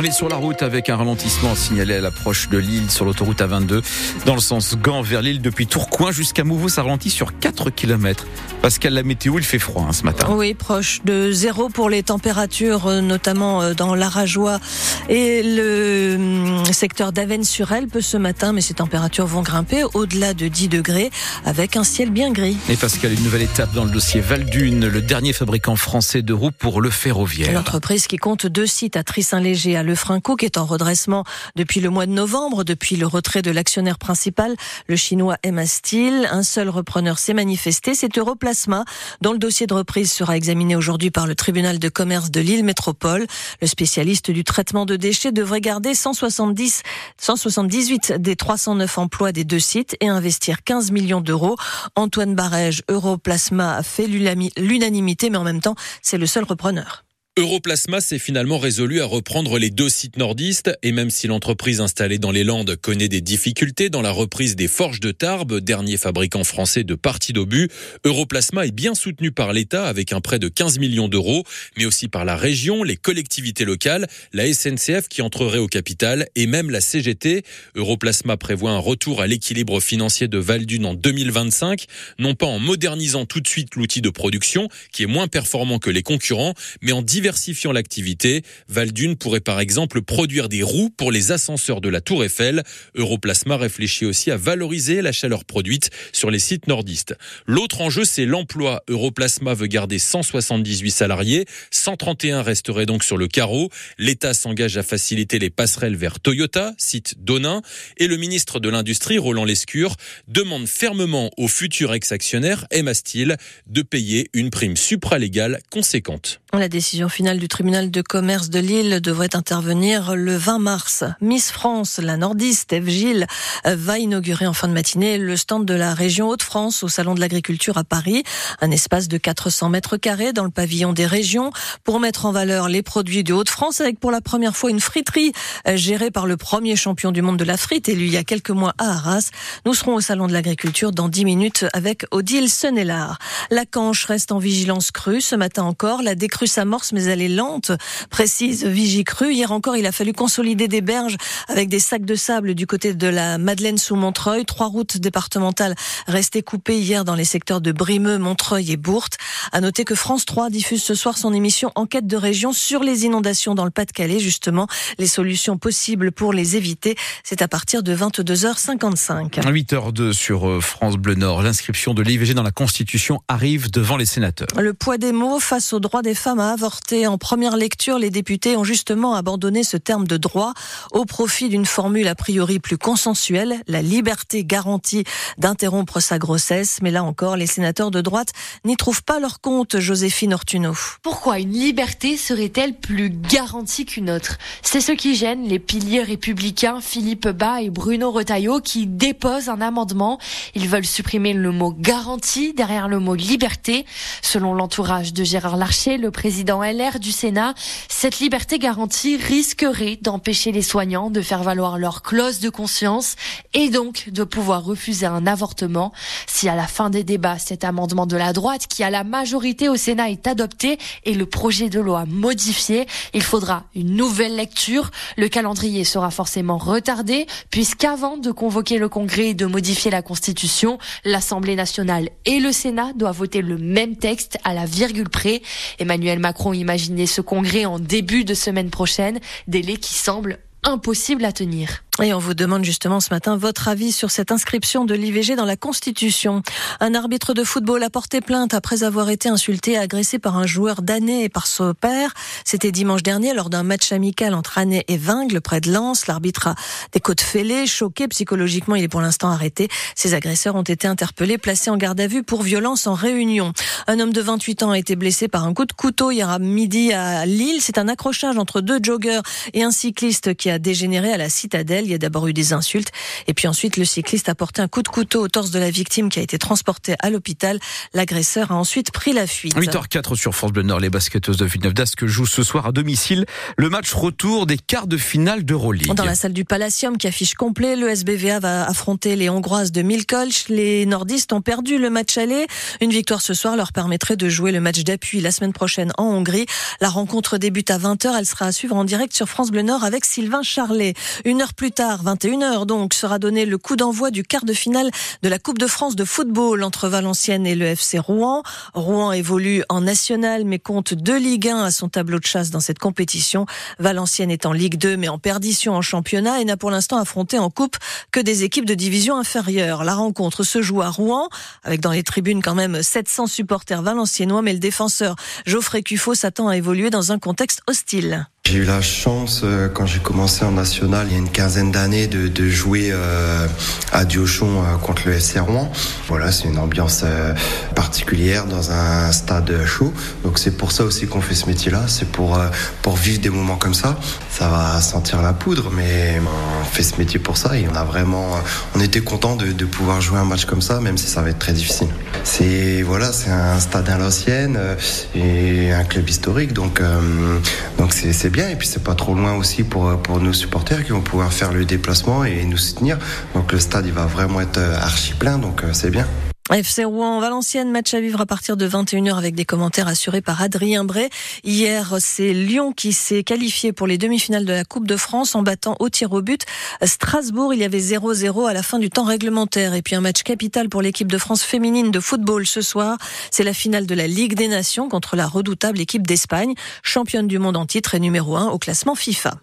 On est sur la route avec un ralentissement signalé à l'approche de Lille sur l'autoroute A22 dans le sens Gand vers Lille depuis Tourcoing jusqu'à Mouveau. Ça ralentit sur 4 km. Pascal, la météo, il fait froid hein, ce matin. Oui, proche de zéro pour les températures, euh, notamment euh, dans l'Arajois et le hum, secteur d'Avennes-sur-Elbe ce matin. Mais ces températures vont grimper au-delà de 10 degrés avec un ciel bien gris. Et Pascal, une nouvelle étape dans le dossier Valdune, le dernier fabricant français de roues pour le ferroviaire. L'entreprise qui compte deux sites à Trissin-Léger, à Lefrinco, qui est en redressement depuis le mois de novembre, depuis le retrait de l'actionnaire principal, le chinois Emma Steel. Un seul repreneur s'est manifesté, c'est Europlasma, dont le dossier de reprise sera examiné aujourd'hui par le tribunal de commerce de Lille Métropole. Le spécialiste du traitement de déchets devrait garder 170, 178 des 309 emplois des deux sites et investir 15 millions d'euros. Antoine Barège, Europlasma a fait l'unanimité, mais en même temps, c'est le seul repreneur. Europlasma s'est finalement résolu à reprendre les deux sites nordistes et même si l'entreprise installée dans les Landes connaît des difficultés dans la reprise des forges de Tarbes, dernier fabricant français de parties d'obus, Europlasma est bien soutenu par l'État avec un prêt de 15 millions d'euros, mais aussi par la région, les collectivités locales, la SNCF qui entrerait au capital et même la CGT. Europlasma prévoit un retour à l'équilibre financier de Valdune en 2025, non pas en modernisant tout de suite l'outil de production qui est moins performant que les concurrents, mais en diversifiant l'activité. Valdune pourrait par exemple produire des roues pour les ascenseurs de la Tour Eiffel. Europlasma réfléchit aussi à valoriser la chaleur produite sur les sites nordistes. L'autre enjeu, c'est l'emploi. Europlasma veut garder 178 salariés. 131 resteraient donc sur le carreau. L'État s'engage à faciliter les passerelles vers Toyota, site d'Onin. Et le ministre de l'Industrie, Roland Lescure, demande fermement au futur ex-actionnaire Emma Steel de payer une prime supralégale conséquente. La décision finale du tribunal de commerce de Lille devrait intervenir le 20 mars. Miss France, la nordiste Eve Gilles, va inaugurer en fin de matinée le stand de la région Hauts-de-France au Salon de l'Agriculture à Paris. Un espace de 400 mètres carrés dans le pavillon des régions pour mettre en valeur les produits de Hauts-de-France avec pour la première fois une friterie gérée par le premier champion du monde de la frite élu il y a quelques mois à Arras. Nous serons au Salon de l'Agriculture dans 10 minutes avec Odile Senelard. La Canche reste en vigilance crue. Ce matin encore, la décrue s'amorce mais elle est lente, précise Vigicru. Hier encore, il a fallu consolider des berges avec des sacs de sable du côté de la Madeleine sous Montreuil. Trois routes départementales restées coupées hier dans les secteurs de Brimeux, Montreuil et Bourte. À noter que France 3 diffuse ce soir son émission Enquête de région sur les inondations dans le Pas-de-Calais, justement, les solutions possibles pour les éviter. C'est à partir de 22h55. 8h02 sur euh, France Bleu Nord. L'inscription de l'IVG dans la Constitution arrive devant les sénateurs. Le poids des mots face aux droits des femmes à avorter en première lecture, les députés ont justement abandonné ce terme de droit au profit d'une formule a priori plus consensuelle, la liberté garantie d'interrompre sa grossesse. Mais là encore, les sénateurs de droite n'y trouvent pas leur compte, Joséphine Ortuno. Pourquoi une liberté serait-elle plus garantie qu'une autre? C'est ce qui gêne les piliers républicains Philippe Bas et Bruno Retailleau qui déposent un amendement. Ils veulent supprimer le mot garantie derrière le mot liberté. Selon l'entourage de Gérard Larcher, le président Du Sénat, cette liberté garantie risquerait d'empêcher les soignants de faire valoir leur clause de conscience et donc de pouvoir refuser un avortement. Si à la fin des débats, cet amendement de la droite qui a la majorité au Sénat est adopté et le projet de loi modifié, il faudra une nouvelle lecture. Le calendrier sera forcément retardé puisqu'avant de convoquer le Congrès et de modifier la Constitution, l'Assemblée nationale et le Sénat doivent voter le même texte à la virgule près. Emmanuel Macron imaginait ce congrès en début de semaine prochaine, délai qui semble impossible à tenir. Et on vous demande justement ce matin votre avis sur cette inscription de l'IVG dans la Constitution. Un arbitre de football a porté plainte après avoir été insulté et agressé par un joueur d'année et par son père. C'était dimanche dernier lors d'un match amical entre Année et Vingle près de Lens. L'arbitre a des côtes fêlées, choqué psychologiquement. Il est pour l'instant arrêté. Ses agresseurs ont été interpellés, placés en garde à vue pour violence en réunion. Un homme de 28 ans a été blessé par un coup de couteau hier à midi à Lille. C'est un accrochage entre deux joggeurs et un cycliste qui a dégénéré à la citadelle. Il y a d'abord eu des insultes et puis ensuite le cycliste a porté un coup de couteau au torse de la victime qui a été transportée à l'hôpital. L'agresseur a ensuite pris la fuite. 8h04 sur France Bleu Nord, les basketteuses de Villeneuve d'Ascq jouent ce soir à domicile le match retour des quarts de finale d'Euroleague. Dans la salle du Palacium qui affiche complet, le SBVA va affronter les Hongroises de Milkolch. Les nordistes ont perdu le match aller. Une victoire ce soir leur permettrait de jouer le match d'appui la semaine prochaine en Hongrie. La rencontre débute à 20h. Elle sera à suivre en direct sur France Bleu Nord avec Sylvain Charlet. Une heure plus tard, 21h donc, sera donné le coup d'envoi du quart de finale de la Coupe de France de football entre Valenciennes et le FC Rouen. Rouen évolue en national mais compte deux Ligue 1 à son tableau de chasse dans cette compétition. Valenciennes est en Ligue 2 mais en perdition en championnat et n'a pour l'instant affronté en coupe que des équipes de division inférieure. La rencontre se joue à Rouen avec dans les tribunes quand même 700 supporters valenciennois mais le défenseur Geoffrey Cuffot s'attend à évoluer dans un contexte hostile. J'ai eu la chance, euh, quand j'ai commencé en national il y a une quinzaine d'années, de, jouer euh, à Diochon euh, contre le FC Rouen. Voilà, c'est une ambiance particulière dans un stade chaud. Donc c'est pour ça aussi qu'on fait ce métier-là, c'est pour, pour vivre des moments comme ça. Ça va sentir la poudre, mais on fait ce métier pour ça et on a vraiment, on était content de, pouvoir jouer un match comme ça, même si ça va être très difficile. C'est voilà, un stade à l'ancienne et un club historique, donc donc c'est bien et puis c'est pas trop loin aussi pour, pour nos supporters qui vont pouvoir faire le déplacement et nous soutenir. Donc le stade il va vraiment être euh, archi plein, donc euh, c'est bien. FC Rouen, Valenciennes, match à vivre à partir de 21h avec des commentaires assurés par Adrien Bray. Hier, c'est Lyon qui s'est qualifié pour les demi-finales de la Coupe de France en battant au tir au but Strasbourg. Il y avait 0-0 à la fin du temps réglementaire. Et puis un match capital pour l'équipe de France féminine de football ce soir. C'est la finale de la Ligue des Nations contre la redoutable équipe d'Espagne, championne du monde en titre et numéro 1 au classement FIFA.